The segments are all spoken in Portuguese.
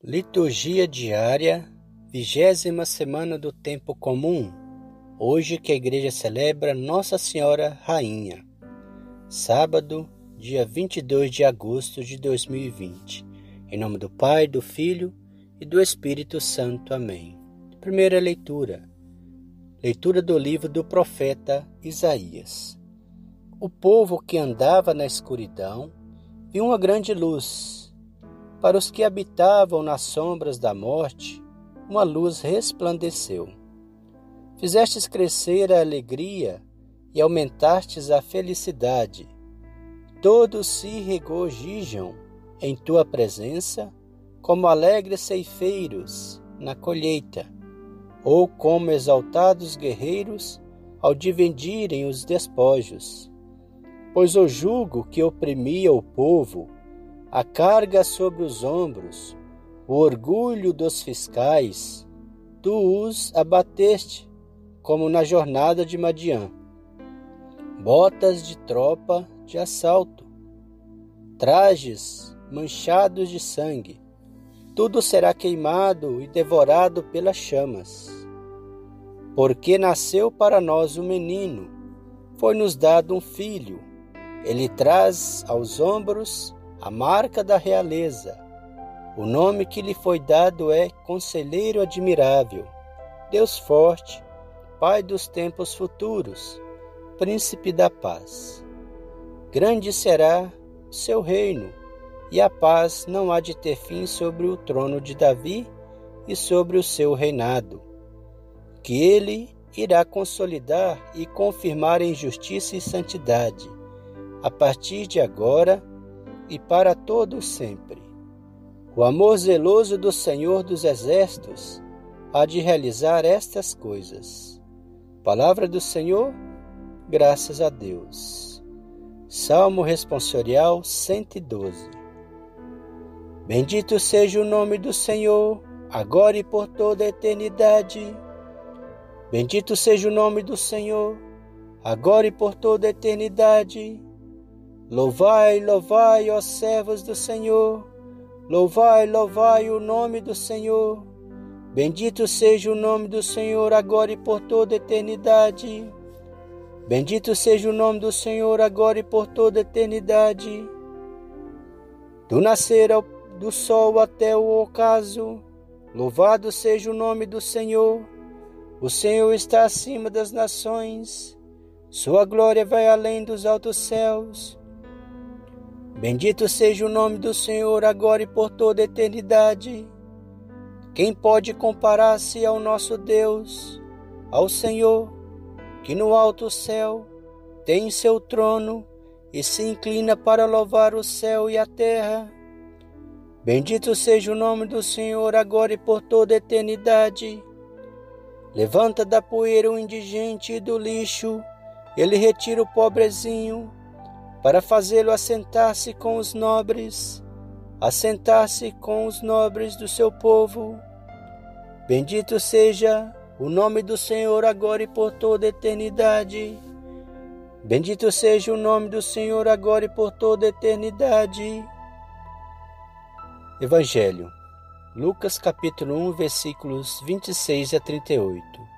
Liturgia diária, vigésima semana do tempo comum. Hoje que a igreja celebra Nossa Senhora Rainha. Sábado, dia 22 de agosto de 2020. Em nome do Pai, do Filho e do Espírito Santo. Amém. Primeira leitura. Leitura do livro do profeta Isaías. O povo que andava na escuridão viu uma grande luz para os que habitavam nas sombras da morte, uma luz resplandeceu. Fizestes crescer a alegria e aumentastes a felicidade. Todos se regozijam em tua presença, como alegres ceifeiros na colheita, ou como exaltados guerreiros ao dividirem os despojos. Pois o jugo que oprimia o povo a carga sobre os ombros, o orgulho dos fiscais, tu os abateste, como na jornada de Madiã. Botas de tropa de assalto, trajes manchados de sangue, tudo será queimado e devorado pelas chamas. Porque nasceu para nós um menino, foi-nos dado um filho, ele traz aos ombros a marca da realeza. O nome que lhe foi dado é Conselheiro Admirável, Deus Forte, Pai dos tempos futuros, Príncipe da Paz. Grande será seu reino, e a paz não há de ter fim sobre o trono de Davi e sobre o seu reinado, que ele irá consolidar e confirmar em justiça e santidade, a partir de agora e para todo sempre. O amor zeloso do Senhor dos Exércitos há de realizar estas coisas. Palavra do Senhor, graças a Deus. Salmo responsorial 112. Bendito seja o nome do Senhor, agora e por toda a eternidade. Bendito seja o nome do Senhor, agora e por toda a eternidade. Louvai, louvai, ó servos do Senhor, louvai, louvai o nome do Senhor. Bendito seja o nome do Senhor agora e por toda eternidade. Bendito seja o nome do Senhor agora e por toda eternidade. Do nascer do sol até o ocaso, louvado seja o nome do Senhor. O Senhor está acima das nações, sua glória vai além dos altos céus. Bendito seja o nome do Senhor agora e por toda a eternidade. Quem pode comparar-se ao nosso Deus, ao Senhor, que no alto céu tem seu trono e se inclina para louvar o céu e a terra? Bendito seja o nome do Senhor agora e por toda a eternidade. Levanta da poeira o indigente e do lixo, ele retira o pobrezinho para fazê-lo assentar-se com os nobres, assentar-se com os nobres do seu povo. Bendito seja o nome do Senhor agora e por toda a eternidade. Bendito seja o nome do Senhor agora e por toda a eternidade. Evangelho, Lucas capítulo 1, versículos 26 a 38.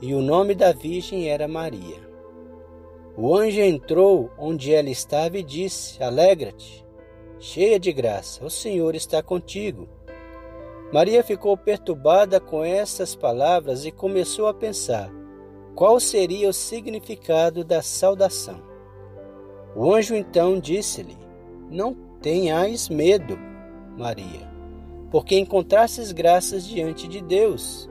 e o nome da virgem era Maria. O anjo entrou onde ela estava e disse: Alegra-te, cheia de graça, o Senhor está contigo. Maria ficou perturbada com essas palavras e começou a pensar qual seria o significado da saudação. O anjo então disse-lhe: Não tenhais medo, Maria, porque encontrastes graças diante de Deus.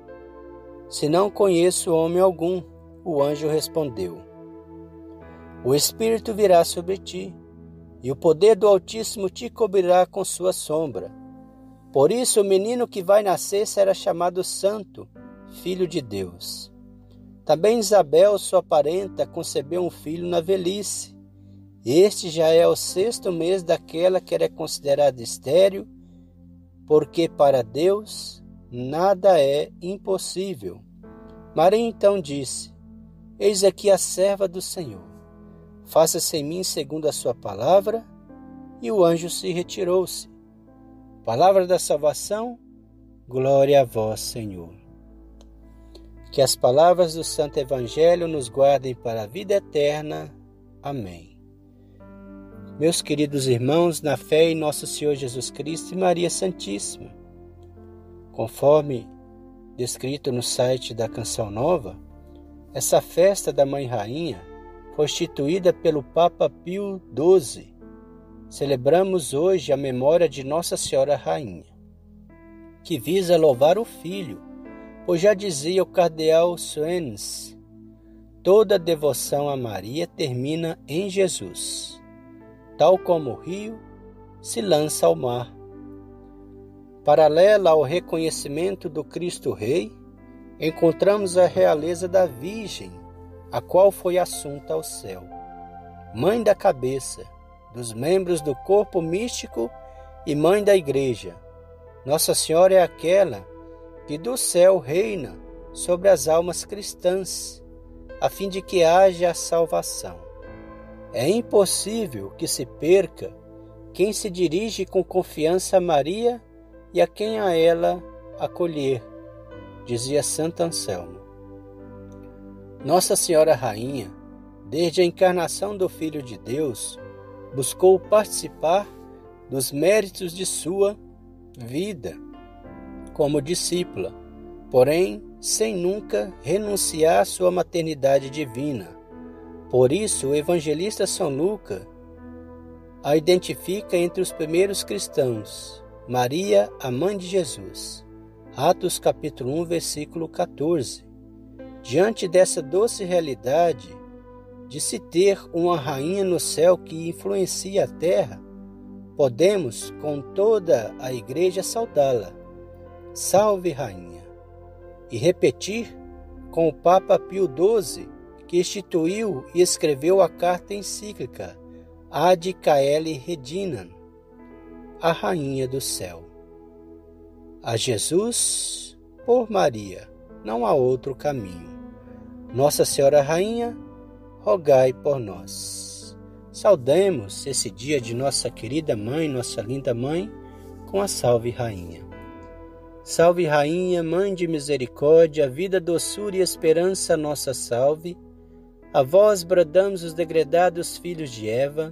se não conheço homem algum. O anjo respondeu: O Espírito virá sobre ti, e o poder do Altíssimo te cobrirá com sua sombra. Por isso, o menino que vai nascer será chamado Santo, Filho de Deus. Também Isabel, sua parenta, concebeu um filho na velhice. Este já é o sexto mês daquela que era considerada estéril, porque para Deus nada é impossível. Maria então disse: Eis aqui a serva do Senhor. Faça-se em mim segundo a sua palavra. E o anjo se retirou-se. Palavra da salvação, glória a vós, Senhor. Que as palavras do Santo Evangelho nos guardem para a vida eterna. Amém. Meus queridos irmãos, na fé em nosso Senhor Jesus Cristo e Maria Santíssima, conforme descrito no site da Canção Nova, essa festa da Mãe Rainha foi instituída pelo Papa Pio XII celebramos hoje a memória de Nossa Senhora Rainha, que visa louvar o Filho, pois já dizia o cardeal Suens, toda devoção a Maria termina em Jesus, tal como o rio se lança ao mar. Paralela ao reconhecimento do Cristo Rei, encontramos a realeza da Virgem, a qual foi assunta ao céu, mãe da cabeça, dos membros do corpo místico e mãe da Igreja. Nossa Senhora é aquela que do céu reina sobre as almas cristãs, a fim de que haja a salvação. É impossível que se perca quem se dirige com confiança a Maria e a quem a ela acolher, dizia Santo Anselmo. Nossa Senhora Rainha, desde a encarnação do Filho de Deus, buscou participar dos méritos de sua vida como discípula, porém sem nunca renunciar à sua maternidade divina. Por isso, o evangelista São Lucas a identifica entre os primeiros cristãos, Maria, a mãe de Jesus. Atos capítulo 1, versículo 14. Diante dessa doce realidade, de se ter uma rainha no céu que influencia a terra, podemos, com toda a igreja, saudá-la. Salve, rainha! E repetir com o Papa Pio XII, que instituiu e escreveu a carta encíclica Ad Caeli Redinam, a rainha do céu. A Jesus por Maria, não há outro caminho. Nossa Senhora Rainha, rogai por nós. Saudemos esse dia de nossa querida mãe, nossa linda mãe, com a Salve Rainha. Salve Rainha, Mãe de Misericórdia, vida, doçura e esperança, nossa salve. A vós bradamos os degredados filhos de Eva,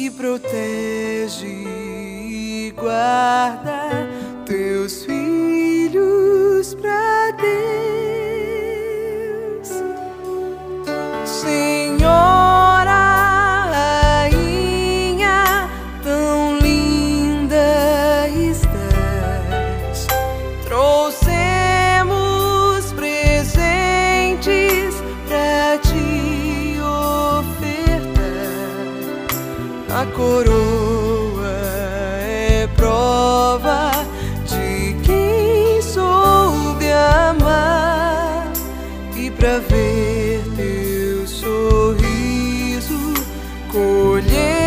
Que protege e guarda teus filhos escolher.